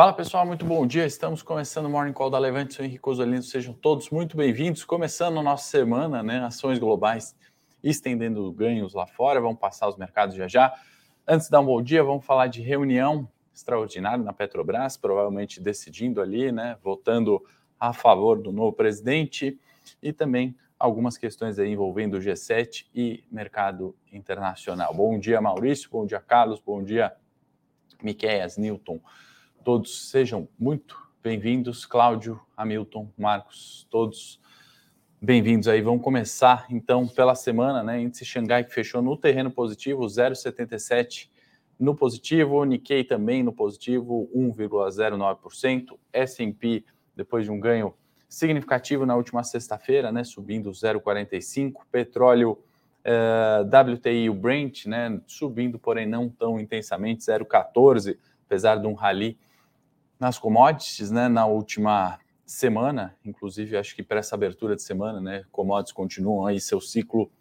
Fala pessoal, muito bom dia. Estamos começando o Morning Call da Levante. Sou Henrique Osolino. Sejam todos muito bem-vindos. Começando a nossa semana, né? Ações globais estendendo ganhos lá fora. Vamos passar os mercados já já. Antes de dar um bom dia, vamos falar de reunião extraordinária na Petrobras, provavelmente decidindo ali, né? Votando a favor do novo presidente e também algumas questões aí envolvendo o G7 e mercado internacional. Bom dia, Maurício. Bom dia, Carlos. Bom dia, Miqueias, Newton. Todos sejam muito bem-vindos. Cláudio, Hamilton, Marcos, todos bem-vindos aí. Vamos começar então pela semana, né? Índice Xangai que fechou no terreno positivo, 0,77 no positivo, Nikkei também no positivo, 1,09%, S&P depois de um ganho significativo na última sexta-feira, né, subindo 0,45, petróleo eh, WTI o Brent, né, subindo, porém não tão intensamente, 0,14, apesar de um rally nas commodities, né, na última semana, inclusive acho que para essa abertura de semana, né, commodities continuam aí seu ciclo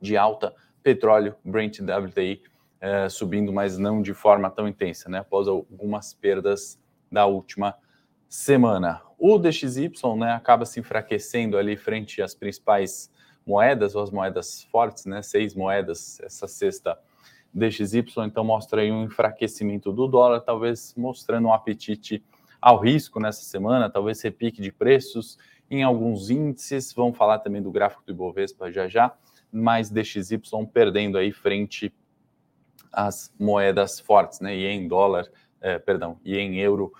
de alta, petróleo, Brent WTI é, subindo, mas não de forma tão intensa, né, após algumas perdas da última semana. O DXY, né, acaba se enfraquecendo ali frente às principais moedas, ou as moedas fortes, né, seis moedas essa sexta DXY, então mostra aí um enfraquecimento do dólar, talvez mostrando um apetite ao risco nessa semana, talvez repique de preços em alguns índices. Vamos falar também do gráfico do Ibovespa já já, mas DXY perdendo aí frente às moedas fortes, né? E em dólar, eh, perdão, e em euro,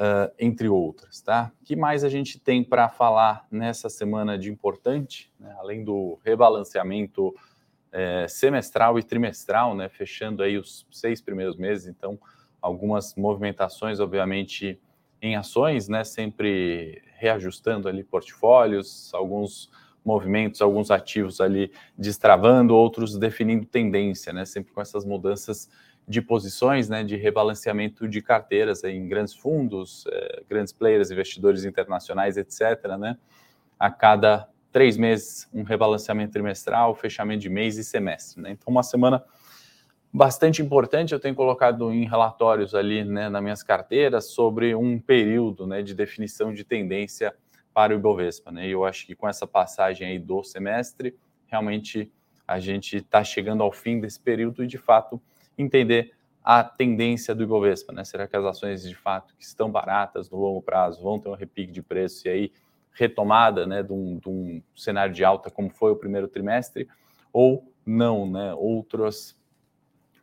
uh, entre outras, tá? Que mais a gente tem para falar nessa semana de importante, né? além do rebalanceamento é, semestral e trimestral, né, fechando aí os seis primeiros meses, então algumas movimentações, obviamente, em ações, né, sempre reajustando ali portfólios, alguns movimentos, alguns ativos ali destravando, outros definindo tendência, né, sempre com essas mudanças de posições, né, de rebalanceamento de carteiras em grandes fundos, eh, grandes players, investidores internacionais, etc., né, a cada três meses, um rebalanceamento trimestral, fechamento de mês e semestre. Né? Então, uma semana bastante importante. Eu tenho colocado em relatórios ali né, nas minhas carteiras sobre um período né, de definição de tendência para o Ibovespa. Né? E eu acho que com essa passagem aí do semestre, realmente a gente está chegando ao fim desse período e, de fato, entender a tendência do Ibovespa. Né? Será que as ações, de fato, que estão baratas no longo prazo, vão ter um repique de preço e aí retomada né, de, um, de um cenário de alta como foi o primeiro trimestre, ou não, né? Outros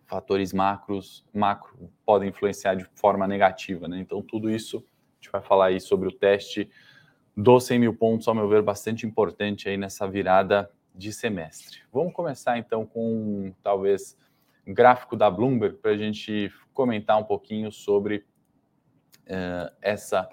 fatores macros, macro podem influenciar de forma negativa, né? Então, tudo isso, a gente vai falar aí sobre o teste dos 100 mil pontos, ao meu ver, bastante importante aí nessa virada de semestre. Vamos começar então com talvez gráfico da Bloomberg para a gente comentar um pouquinho sobre uh, essa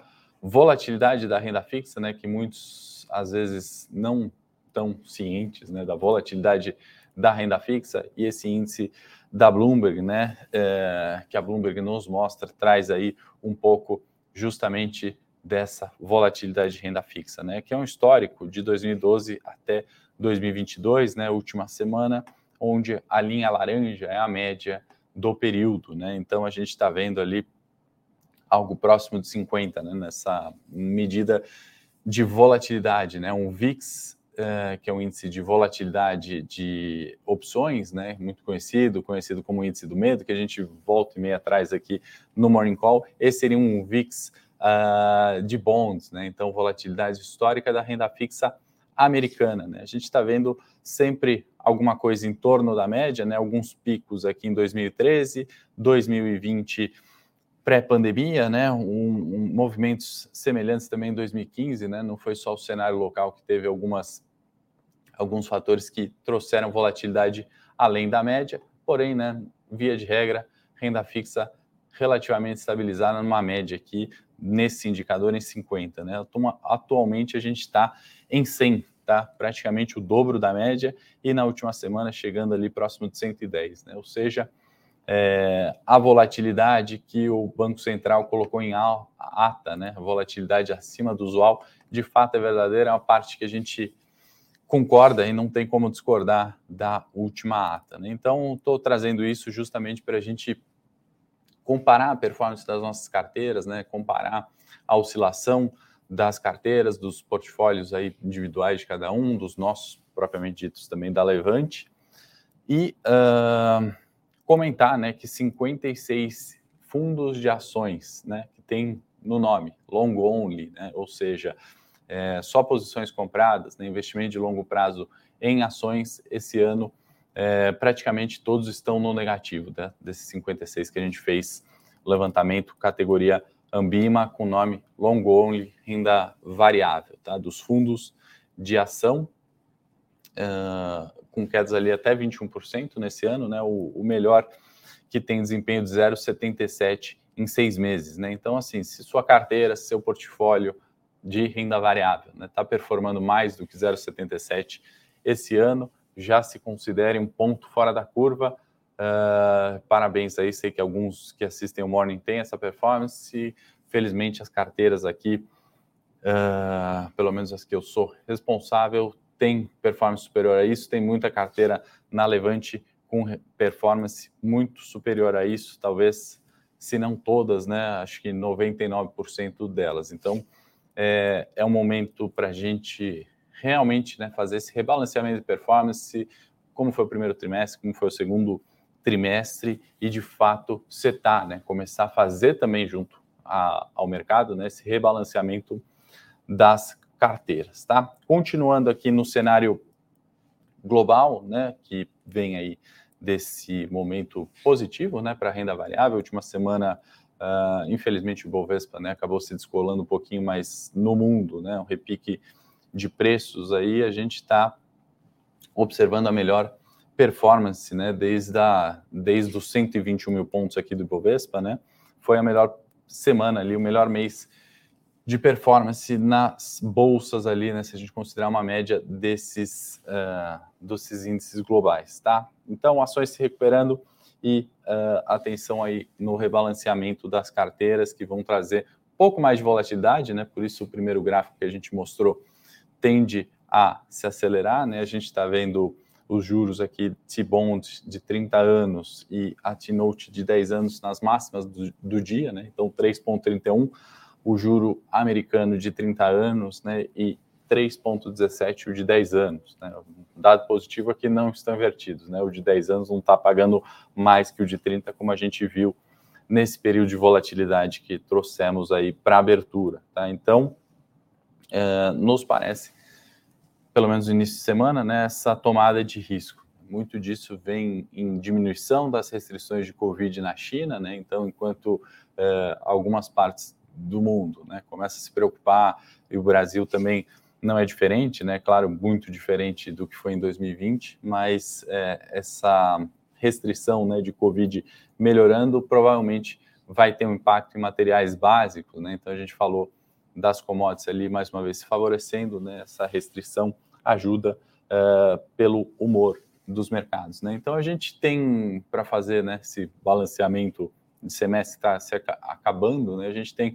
volatilidade da renda fixa, né, que muitos às vezes não estão cientes, né, da volatilidade da renda fixa e esse índice da Bloomberg, né, é, que a Bloomberg nos mostra, traz aí um pouco justamente dessa volatilidade de renda fixa, né, que é um histórico de 2012 até 2022, né, última semana, onde a linha laranja é a média do período, né, então a gente está vendo ali algo próximo de 50, né, nessa medida de volatilidade, né, um VIX, uh, que é um índice de volatilidade de opções, né, muito conhecido, conhecido como índice do medo, que a gente volta e meia atrás aqui no Morning Call, esse seria um VIX uh, de bonds, né, então volatilidade histórica da renda fixa americana, né, a gente está vendo sempre alguma coisa em torno da média, né, alguns picos aqui em 2013, 2020 pré-pandemia, né, um, um, movimentos semelhantes também em 2015, né, não foi só o cenário local que teve algumas, alguns fatores que trouxeram volatilidade além da média, porém, né, via de regra, renda fixa relativamente estabilizada numa média aqui, nesse indicador em 50, né, atualmente a gente está em 100, tá, praticamente o dobro da média, e na última semana chegando ali próximo de 110, né, ou seja, é, a volatilidade que o Banco Central colocou em ata, né, volatilidade acima do usual, de fato é verdadeira, é uma parte que a gente concorda e não tem como discordar da última ata. Né? Então, estou trazendo isso justamente para a gente comparar a performance das nossas carteiras, né, comparar a oscilação das carteiras, dos portfólios aí individuais de cada um, dos nossos propriamente ditos também da Levante, e uh, comentar né, que 56 fundos de ações né, que tem no nome, long only, né, ou seja, é, só posições compradas, né, investimento de longo prazo em ações, esse ano é, praticamente todos estão no negativo, né, desses 56 que a gente fez levantamento, categoria Ambima, com nome long only, renda variável, tá, dos fundos de ação, uh, com quedas ali até 21% nesse ano, né, o, o melhor que tem desempenho de 0,77 em seis meses, né? Então, assim, se sua carteira, seu portfólio de renda variável está né, performando mais do que 0,77 esse ano, já se considere um ponto fora da curva. Uh, parabéns aí, sei que alguns que assistem o Morning têm essa performance. Felizmente, as carteiras aqui, uh, pelo menos as que eu sou responsável, têm performance superior a isso. Tem muita carteira na Levante com performance muito superior a isso, talvez, se não todas, né? Acho que 99% delas. Então, é, é um momento para a gente realmente né, fazer esse rebalanceamento de performance, como foi o primeiro trimestre, como foi o segundo trimestre, e de fato setar, né, começar a fazer também junto a, ao mercado né, esse rebalanceamento das carteiras. Tá? Continuando aqui no cenário global, né, que vem aí desse momento positivo né, para renda variável. Última semana, uh, infelizmente, o Bovespa né, acabou se descolando um pouquinho mais no mundo, né, um repique de preços aí. A gente está observando a melhor performance né, desde, a, desde os 121 mil pontos aqui do Bovespa. Né, foi a melhor semana ali, o melhor mês de performance nas bolsas ali, né, se a gente considerar uma média desses, uh, desses índices globais, tá? Então, ações se recuperando e uh, atenção aí no rebalanceamento das carteiras que vão trazer um pouco mais de volatilidade, né? Por isso o primeiro gráfico que a gente mostrou tende a se acelerar, né? A gente está vendo os juros aqui T-Bond de 30 anos e a T-Note de 10 anos nas máximas do, do dia, né? Então 3.31 o juro americano de 30 anos né, e 3,17 o de 10 anos. Né? Dado positivo é que não estão invertidos. Né? O de 10 anos não está pagando mais que o de 30, como a gente viu nesse período de volatilidade que trouxemos aí para abertura. Tá? Então, é, nos parece, pelo menos no início de semana, né, essa tomada de risco. Muito disso vem em diminuição das restrições de Covid na China, né? Então, enquanto é, algumas partes do mundo, né? Começa a se preocupar e o Brasil também não é diferente, né? Claro, muito diferente do que foi em 2020, mas é, essa restrição, né, de Covid melhorando provavelmente vai ter um impacto em materiais básicos, né? Então a gente falou das commodities ali mais uma vez se favorecendo, né? Essa restrição ajuda uh, pelo humor dos mercados, né? Então a gente tem para fazer, né, esse balanceamento de semestre está se acabando, né, a gente tem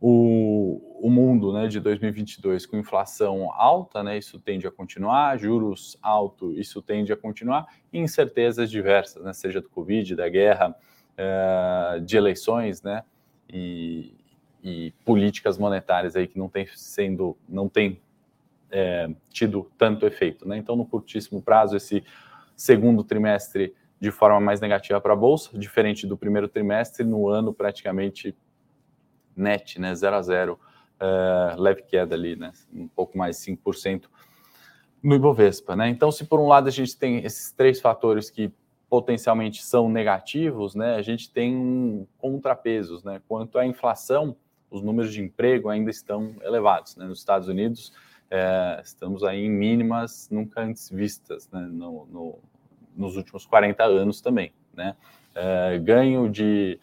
o, o mundo né, de 2022 com inflação alta, né, isso tende a continuar, juros altos, isso tende a continuar, e incertezas diversas, né, seja do Covid, da guerra, é, de eleições, né, e, e, políticas monetárias aí que não tem sendo, não tem é, tido tanto efeito, né. Então, no curtíssimo prazo, esse segundo trimestre de forma mais negativa para a bolsa, diferente do primeiro trimestre, no ano praticamente net, né, 0 a 0, uh, eh, leve queda ali, né, um pouco mais 5% no Ibovespa, né? Então, se por um lado a gente tem esses três fatores que potencialmente são negativos, né, a gente tem contrapesos, né? Quanto à inflação, os números de emprego ainda estão elevados, né? Nos Estados Unidos, é, estamos aí em mínimas nunca antes vistas, né? No, no, nos últimos 40 anos também, né? É, ganho de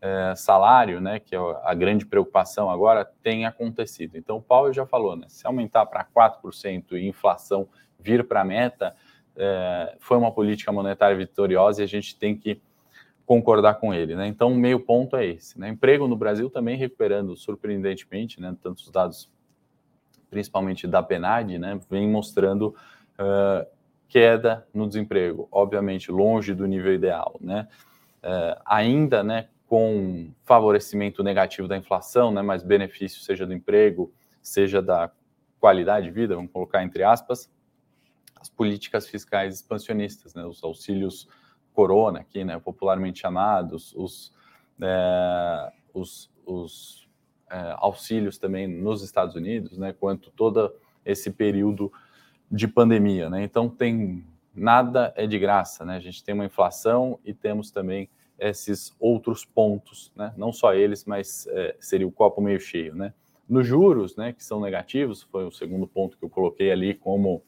é, salário, né, que é a grande preocupação agora, tem acontecido. Então, o Paulo já falou, né, se aumentar para 4% e inflação vir para a meta, é, foi uma política monetária vitoriosa e a gente tem que concordar com ele. Né? Então, meio ponto é esse. Né? Emprego no Brasil também recuperando surpreendentemente, né, tantos dados, principalmente da PNAD, né, vem mostrando queda no desemprego, obviamente longe do nível ideal, né? Uh, ainda, né, com favorecimento negativo da inflação, né, mas benefício seja do emprego, seja da qualidade de vida, vamos colocar entre aspas, as políticas fiscais expansionistas, né, os auxílios corona aqui, né, popularmente chamados, os, é, os, os é, auxílios também nos Estados Unidos, né, quanto todo esse período de pandemia, né, então tem nada é de graça, né, a gente tem uma inflação e temos também esses outros pontos, né? não só eles, mas é, seria o copo meio cheio. Né? Nos juros, né, que são negativos, foi o segundo ponto que eu coloquei ali como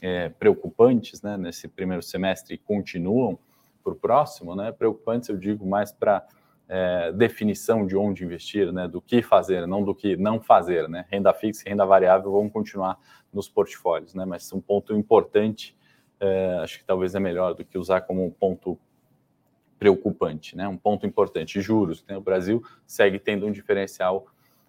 é, preocupantes né, nesse primeiro semestre e continuam para o próximo, né? preocupantes eu digo mais para é, definição de onde investir, né, do que fazer, não do que não fazer. Né? Renda fixa e renda variável vão continuar nos portfólios, né? mas um ponto importante, é, acho que talvez é melhor do que usar como um ponto preocupante, né? Um ponto importante, juros. Né? O Brasil segue tendo um diferencial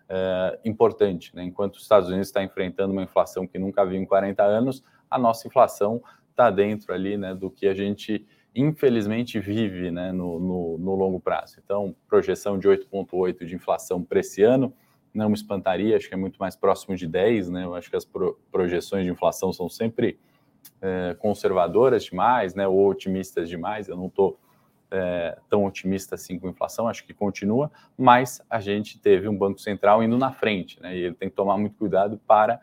é, importante, né? Enquanto os Estados Unidos está enfrentando uma inflação que nunca viu em 40 anos, a nossa inflação está dentro ali, né, do que a gente infelizmente vive, né, no, no, no longo prazo. Então, projeção de 8,8 de inflação para esse ano não me espantaria, acho que é muito mais próximo de 10, né? Eu acho que as pro, projeções de inflação são sempre é, conservadoras demais, né, ou otimistas demais. Eu não estou é, tão otimista assim com a inflação, acho que continua, mas a gente teve um Banco Central indo na frente, né? E ele tem que tomar muito cuidado para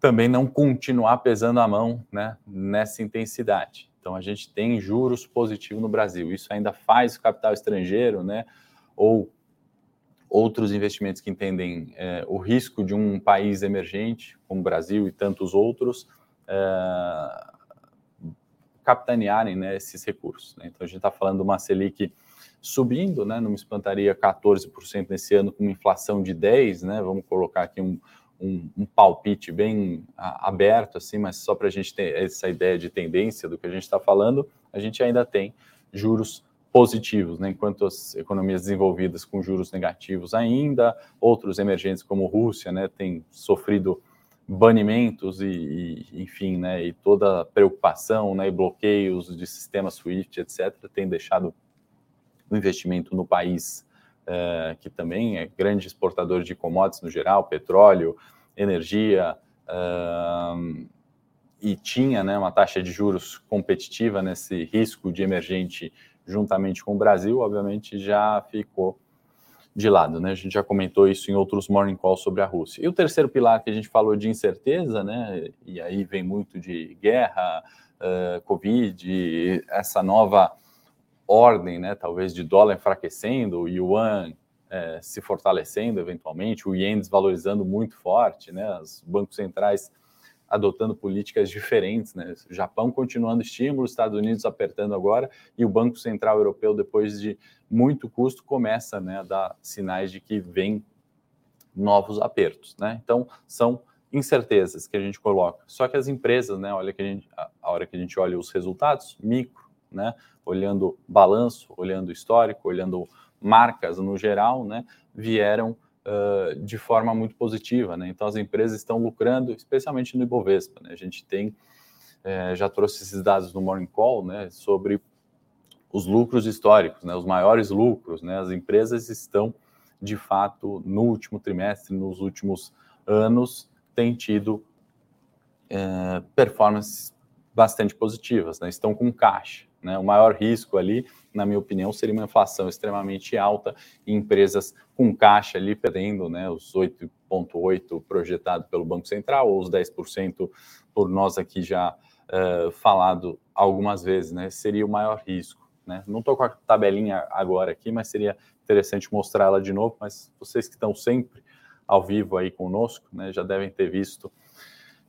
também não continuar pesando a mão né, nessa intensidade. Então a gente tem juros positivos no Brasil. Isso ainda faz o capital estrangeiro, né? Ou outros investimentos que entendem é, o risco de um país emergente, como o Brasil e tantos outros, é, capitanearem né, esses recursos. Né? Então, a gente está falando de uma Selic subindo, né, não me espantaria 14% nesse ano com uma inflação de 10%, né, vamos colocar aqui um, um, um palpite bem aberto, assim, mas só para a gente ter essa ideia de tendência do que a gente está falando, a gente ainda tem juros positivos, né, enquanto as economias desenvolvidas com juros negativos ainda, outros emergentes como Rússia, né, têm sofrido banimentos e, e, enfim, né, e toda preocupação, né, e bloqueios de sistema SWIFT, etc., tem deixado o investimento no país, é, que também é grande exportador de commodities no geral, petróleo, energia, é, e tinha né, uma taxa de juros competitiva nesse risco de emergente juntamente com o Brasil, obviamente já ficou de lado, né? A gente já comentou isso em outros morning calls sobre a Rússia. E o terceiro pilar que a gente falou de incerteza, né? E aí vem muito de guerra, uh, Covid, essa nova ordem, né? Talvez de dólar enfraquecendo, o yuan uh, se fortalecendo eventualmente, o ien desvalorizando muito forte, né? Os bancos centrais adotando políticas diferentes, né? O Japão continuando estímulo, Estados Unidos apertando agora e o Banco Central Europeu depois de muito custo começa, né, a dar sinais de que vem novos apertos, né? Então são incertezas que a gente coloca. Só que as empresas, né, olha que a gente a hora que a gente olha os resultados micro, né, olhando balanço, olhando histórico, olhando marcas no geral, né, vieram uh, de forma muito positiva. Né? Então, as empresas estão lucrando, especialmente no Ibovespa. Né? A gente tem, é, já trouxe esses dados no Morning Call, né, sobre os lucros históricos, né, os maiores lucros. Né? As empresas estão, de fato, no último trimestre, nos últimos anos, têm tido é, performances bastante positivas, né? estão com caixa. Né? O maior risco ali, na minha opinião, seria uma inflação extremamente alta e empresas com caixa ali perdendo né, os 8,8% projetado pelo Banco Central, ou os 10% por nós aqui já uh, falado algumas vezes, né? Seria o maior risco. Né? Não estou com a tabelinha agora aqui, mas seria interessante mostrá-la de novo. Mas vocês que estão sempre ao vivo aí conosco, né, já devem ter visto,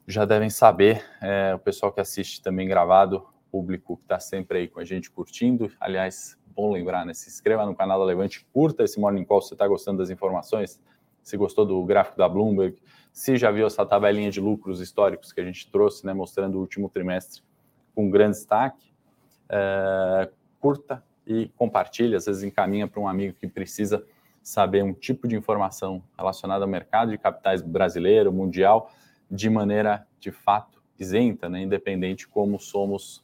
já devem saber. É, o pessoal que assiste também gravado, público que está sempre aí com a gente curtindo. Aliás, bom lembrar, né? Se inscreva no canal da Levante, curta esse Morning Call se você está gostando das informações, se gostou do gráfico da Bloomberg, se já viu essa tabelinha de lucros históricos que a gente trouxe, né? Mostrando o último trimestre com grande destaque. É, curta e compartilhe, às vezes encaminha para um amigo que precisa saber um tipo de informação relacionada ao mercado de capitais brasileiro, mundial, de maneira de fato isenta, né, independente como somos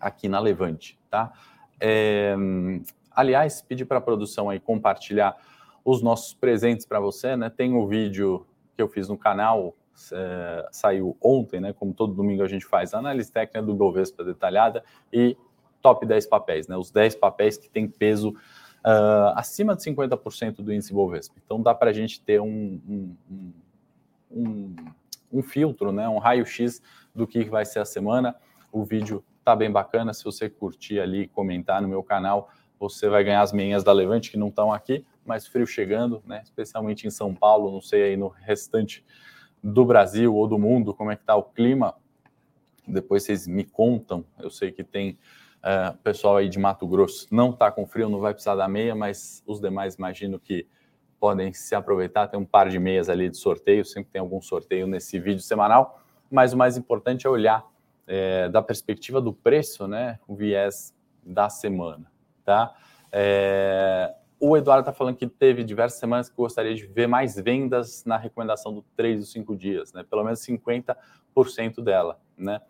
aqui na Levante, tá? É, aliás, pedir para a produção aí compartilhar os nossos presentes para você, né? Tem o um vídeo que eu fiz no canal, é, saiu ontem, né? Como todo domingo a gente faz, análise técnica do Bovespa detalhada e top 10 papéis, né? Os 10 papéis que têm peso uh, acima de 50% do índice Bovespa. Então dá para a gente ter um, um, um, um filtro, né? Um raio-x do que vai ser a semana. O vídeo tá bem bacana. Se você curtir ali e comentar no meu canal, você vai ganhar as meinhas da Levante que não estão aqui, mas frio chegando, né? Especialmente em São Paulo, não sei aí no restante do Brasil ou do mundo, como é que tá o clima. Depois vocês me contam. Eu sei que tem uh, pessoal aí de Mato Grosso não está com frio, não vai precisar da meia, mas os demais imagino que podem se aproveitar. Tem um par de meias ali de sorteio, sempre tem algum sorteio nesse vídeo semanal. Mas o mais importante é olhar é, da perspectiva do preço, né? O viés da semana, tá? É, o Eduardo está falando que teve diversas semanas que gostaria de ver mais vendas na recomendação do 3 dos 5 dias, né? Pelo menos 50% dela, né?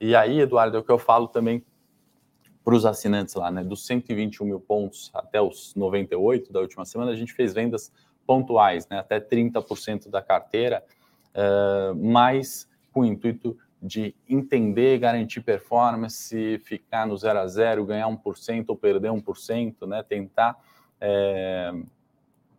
E aí, Eduardo, é o que eu falo também para os assinantes lá, né? Dos 121 mil pontos até os 98 da última semana, a gente fez vendas pontuais, né? Até 30% da carteira, uh, mas com o intuito de entender, garantir performance, ficar no 0 a 0, ganhar 1% ou perder 1%, né? Tentar é,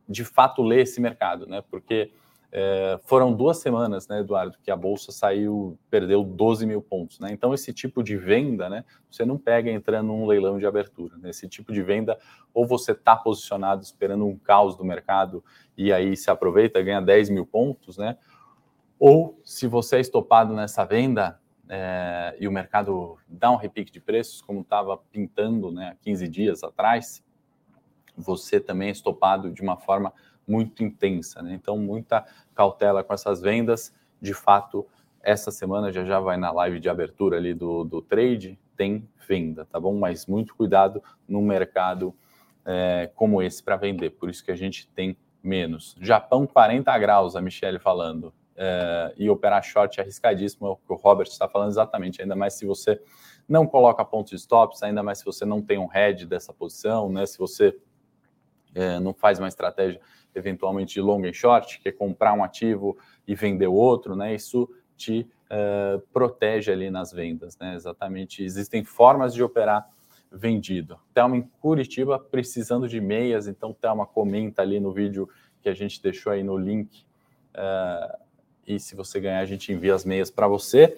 de fato ler esse mercado, né? Porque é, foram duas semanas, né, Eduardo, que a bolsa saiu, perdeu 12 mil pontos, né? Então, esse tipo de venda, né, você não pega entrando num leilão de abertura. Né? Esse tipo de venda, ou você está posicionado esperando um caos do mercado e aí se aproveita, ganha 10 mil pontos, né? Ou se você é estopado nessa venda é, e o mercado dá um repique de preços, como estava pintando né, há 15 dias atrás, você também é estopado de uma forma muito intensa. Né? Então, muita cautela com essas vendas. De fato, essa semana já já vai na live de abertura ali do, do trade, tem venda, tá bom? Mas muito cuidado no mercado é, como esse para vender. Por isso que a gente tem menos. Japão 40 graus, a Michelle falando. É, e operar short é arriscadíssimo, é o que o Robert está falando exatamente, ainda mais se você não coloca pontos de stops, ainda mais se você não tem um head dessa posição, né? Se você é, não faz uma estratégia eventualmente de long e short, que é comprar um ativo e vender outro, né? Isso te é, protege ali nas vendas, né? Exatamente. Existem formas de operar vendido. Thelma em Curitiba precisando de meias, então Thelma comenta ali no vídeo que a gente deixou aí no link. É, e se você ganhar, a gente envia as meias para você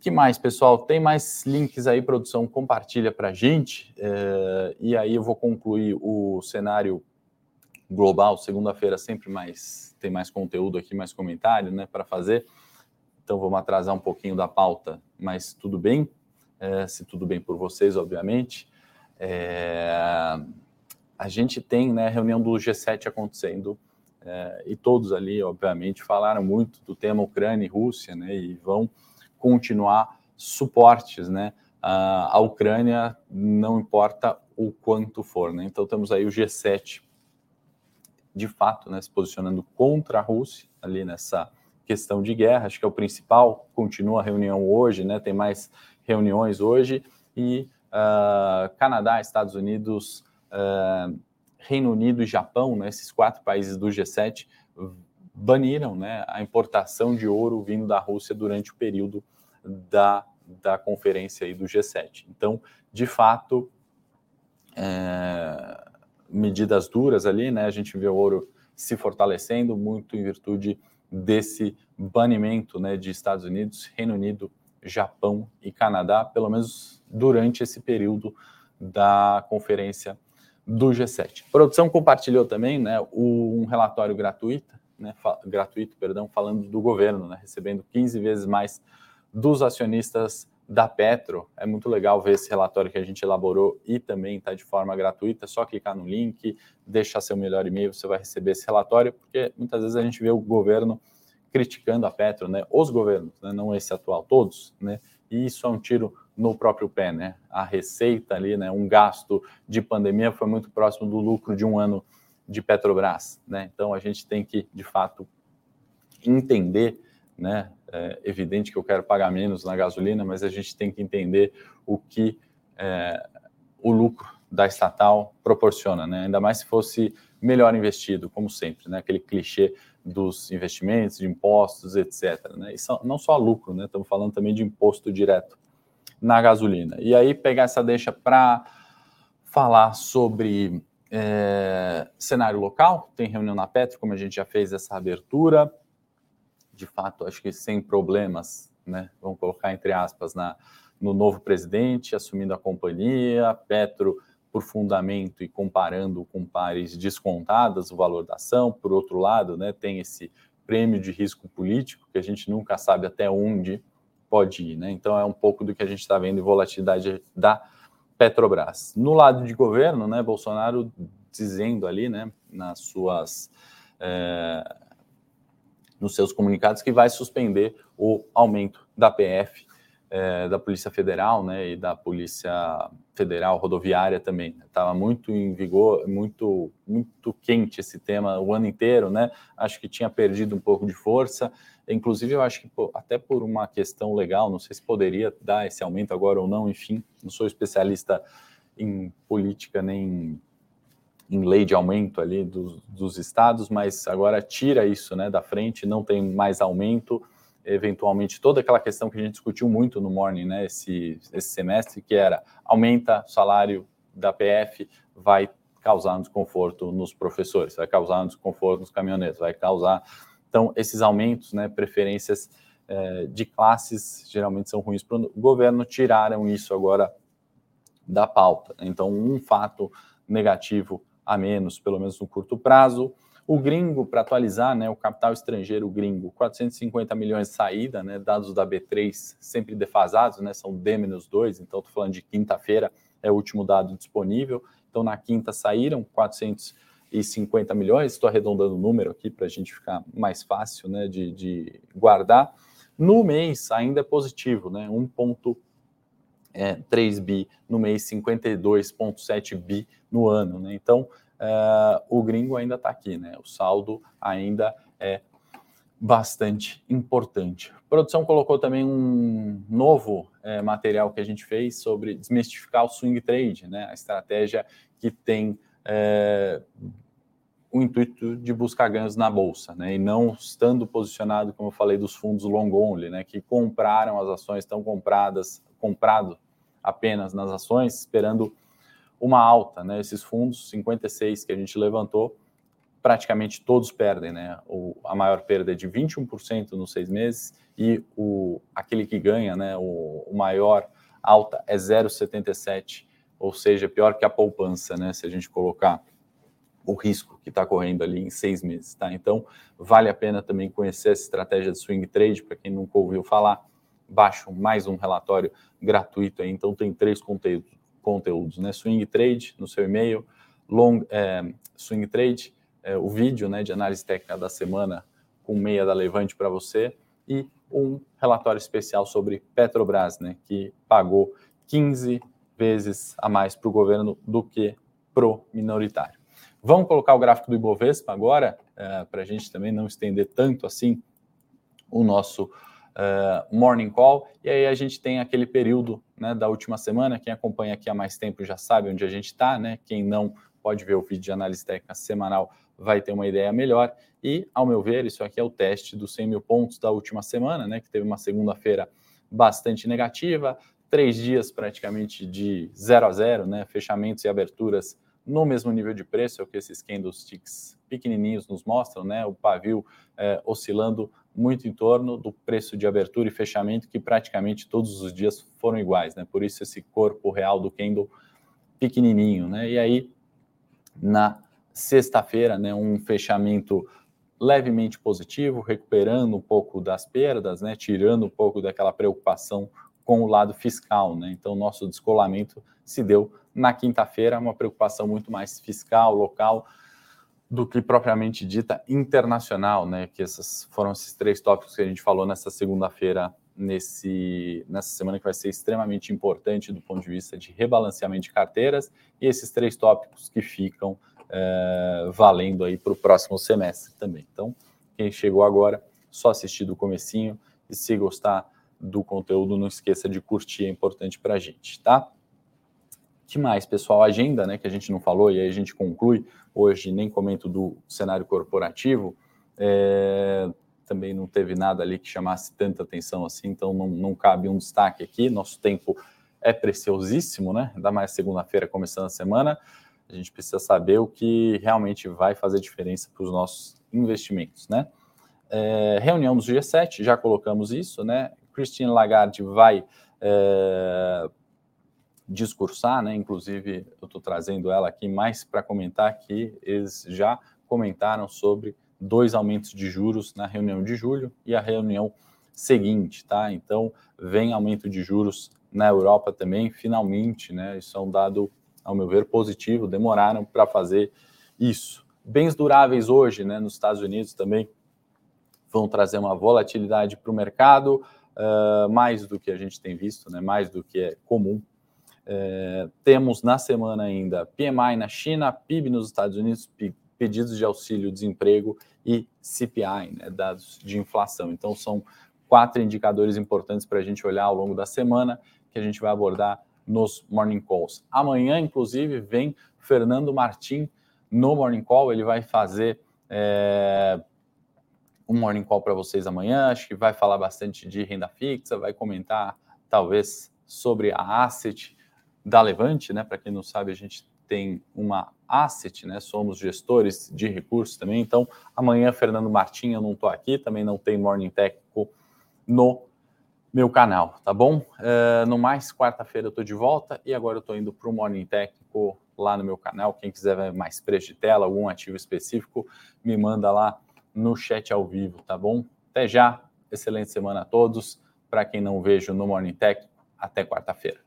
que mais, pessoal? Tem mais links aí, produção, compartilha para a gente. É, e aí eu vou concluir o cenário global. Segunda-feira sempre mais tem mais conteúdo aqui, mais comentário, né, para fazer. Então vamos atrasar um pouquinho da pauta, mas tudo bem, é, se tudo bem por vocês, obviamente. É, a gente tem, né, reunião do G7 acontecendo. É, e todos ali, obviamente, falaram muito do tema Ucrânia e Rússia, né, e vão continuar suportes, né? A Ucrânia não importa o quanto for, né? Então temos aí o G7 de fato, né, se posicionando contra a Rússia ali nessa questão de guerra. Acho que é o principal. Continua a reunião hoje, né? Tem mais reuniões hoje e uh, Canadá, Estados Unidos, uh, Reino Unido e Japão, né? Esses quatro países do G7 baniram, né, a importação de ouro vindo da Rússia durante o período da, da conferência aí do G7. Então, de fato, é, medidas duras ali, né? A gente vê o ouro se fortalecendo muito em virtude desse banimento, né, de Estados Unidos, Reino Unido, Japão e Canadá, pelo menos durante esse período da conferência do G7. A produção compartilhou também, né, um relatório gratuito, né, gratuito, perdão, falando do governo, né, recebendo 15 vezes mais dos acionistas da Petro. É muito legal ver esse relatório que a gente elaborou e também está de forma gratuita. É só clicar no link, deixar seu melhor e-mail, você vai receber esse relatório, porque muitas vezes a gente vê o governo criticando a Petro, né? Os governos, né? não esse atual, todos, né? E isso é um tiro no próprio pé, né? A receita ali, né? Um gasto de pandemia foi muito próximo do lucro de um ano de Petrobras, né? Então a gente tem que, de fato, entender né? É evidente que eu quero pagar menos na gasolina, mas a gente tem que entender o que é, o lucro da estatal proporciona, né? Ainda mais se fosse melhor investido, como sempre, né? Aquele clichê dos investimentos, de impostos, etc. Né? E não só lucro, né? Estamos falando também de imposto direto na gasolina. E aí pegar essa deixa para falar sobre é, cenário local, tem reunião na Petro, como a gente já fez essa abertura, de fato, acho que sem problemas, né? Vamos colocar entre aspas na, no novo presidente assumindo a companhia, Petro por fundamento e comparando com pares descontadas o valor da ação. Por outro lado, né, tem esse prêmio de risco político que a gente nunca sabe até onde pode ir. Né? Então é um pouco do que a gente está vendo em volatilidade da Petrobras. No lado de governo, né, Bolsonaro dizendo ali, né, nas suas é, nos seus comunicados que vai suspender o aumento da PF é, da Polícia Federal, né, e da Polícia Federal Rodoviária também. Estava muito em vigor, muito muito quente esse tema o ano inteiro, né? Acho que tinha perdido um pouco de força. Inclusive, eu acho que pô, até por uma questão legal, não sei se poderia dar esse aumento agora ou não. Enfim, não sou especialista em política nem em lei de aumento ali dos, dos estados, mas agora tira isso, né, da frente. Não tem mais aumento eventualmente toda aquela questão que a gente discutiu muito no Morning, né, esse, esse semestre, que era aumenta o salário da PF, vai causar um desconforto nos professores, vai causar um desconforto nos caminhoneiros, vai causar. Então, esses aumentos, né, preferências é, de classes, geralmente são ruins para o governo, tiraram isso agora da pauta. Então, um fato negativo a menos, pelo menos no curto prazo. O gringo, para atualizar, né, o capital estrangeiro gringo, 450 milhões de saída, né, dados da B3 sempre defasados, né, são D-2, então estou falando de quinta-feira, é o último dado disponível. Então, na quinta saíram 450 milhões, estou arredondando o número aqui para a gente ficar mais fácil né, de, de guardar. No mês ainda é positivo, né, 1,3 é, bi no mês, 52,7 bi no ano. Né? Então, uh, o gringo ainda está aqui, né? O saldo ainda é bastante importante. A produção colocou também um novo é, material que a gente fez sobre desmistificar o swing trade, né? A estratégia que tem é, o intuito de buscar ganhos na bolsa, né? E não estando posicionado, como eu falei, dos fundos long only, né? Que compraram as ações, estão compradas, comprado apenas nas ações, esperando uma alta, né? Esses fundos, 56 que a gente levantou, praticamente todos perdem, né? O, a maior perda é de 21% nos seis meses e o, aquele que ganha, né? O, o maior alta é 0,77, ou seja, pior que a poupança, né? Se a gente colocar o risco que está correndo ali em seis meses, tá? Então, vale a pena também conhecer essa estratégia de swing trade, para quem nunca ouviu falar, baixo mais um relatório gratuito aí, então tem três conteúdos, conteúdos, né? Swing Trade no seu e-mail, long, é, Swing Trade, é, o vídeo né, de análise técnica da semana com meia da Levante para você e um relatório especial sobre Petrobras, né, que pagou 15 vezes a mais para o governo do que pro minoritário. Vamos colocar o gráfico do Ibovespa agora, é, para a gente também não estender tanto assim o nosso uh, morning call, e aí a gente tem aquele período né, da última semana. Quem acompanha aqui há mais tempo já sabe onde a gente está, né? Quem não pode ver o vídeo de análise técnica semanal vai ter uma ideia melhor. E, ao meu ver, isso aqui é o teste dos 100 mil pontos da última semana, né? Que teve uma segunda-feira bastante negativa, três dias praticamente de 0 a 0, né? Fechamentos e aberturas no mesmo nível de preço, é o que esses candlesticks pequenininhos nos mostram, né? O pavio é, oscilando muito em torno do preço de abertura e fechamento, que praticamente todos os dias foram iguais, né? Por isso esse corpo real do candle pequenininho, né? E aí na sexta-feira, né, um fechamento levemente positivo, recuperando um pouco das perdas, né, tirando um pouco daquela preocupação com o lado fiscal, né? Então nosso descolamento se deu na quinta-feira, uma preocupação muito mais fiscal, local, do que propriamente dita internacional, né? Que esses foram esses três tópicos que a gente falou nessa segunda-feira, nesse nessa semana que vai ser extremamente importante do ponto de vista de rebalanceamento de carteiras e esses três tópicos que ficam é, valendo aí para o próximo semestre também. Então, quem chegou agora, só assistir do comecinho e se gostar do conteúdo, não esqueça de curtir, é importante para a gente, tá? Que mais, pessoal? Agenda, né, que a gente não falou e aí a gente conclui hoje, nem comento do cenário corporativo. É, também não teve nada ali que chamasse tanta atenção assim, então não, não cabe um destaque aqui. Nosso tempo é preciosíssimo, né? Ainda mais segunda-feira começando a semana. A gente precisa saber o que realmente vai fazer diferença para os nossos investimentos, né? É, reunião do G7, já colocamos isso, né? Christine Lagarde vai é, discursar, né? Inclusive, eu estou trazendo ela aqui mais para comentar que eles já comentaram sobre dois aumentos de juros na reunião de julho e a reunião seguinte, tá? Então, vem aumento de juros na Europa também, finalmente, né? Isso é um dado, ao meu ver, positivo. Demoraram para fazer isso. Bens duráveis hoje, né? Nos Estados Unidos também vão trazer uma volatilidade para o mercado, uh, mais do que a gente tem visto, né? Mais do que é comum é, temos na semana ainda PMI na China, PIB nos Estados Unidos, pedidos de auxílio-desemprego e CPI, né, dados de inflação. Então, são quatro indicadores importantes para a gente olhar ao longo da semana que a gente vai abordar nos Morning Calls. Amanhã, inclusive, vem Fernando Martim no Morning Call. Ele vai fazer é, um Morning Call para vocês amanhã. Acho que vai falar bastante de renda fixa, vai comentar talvez sobre a asset da Levante, né? Para quem não sabe, a gente tem uma asset, né? Somos gestores de recursos também. Então, amanhã, Fernando Martins, eu não estou aqui, também não tem Morning Técnico no meu canal, tá bom? Uh, no mais, quarta-feira eu estou de volta e agora eu estou indo para o Morning Técnico lá no meu canal. Quem quiser ver mais preço de tela, algum ativo específico, me manda lá no chat ao vivo, tá bom? Até já, excelente semana a todos. Para quem não vejo no Morning Técnico, até quarta-feira.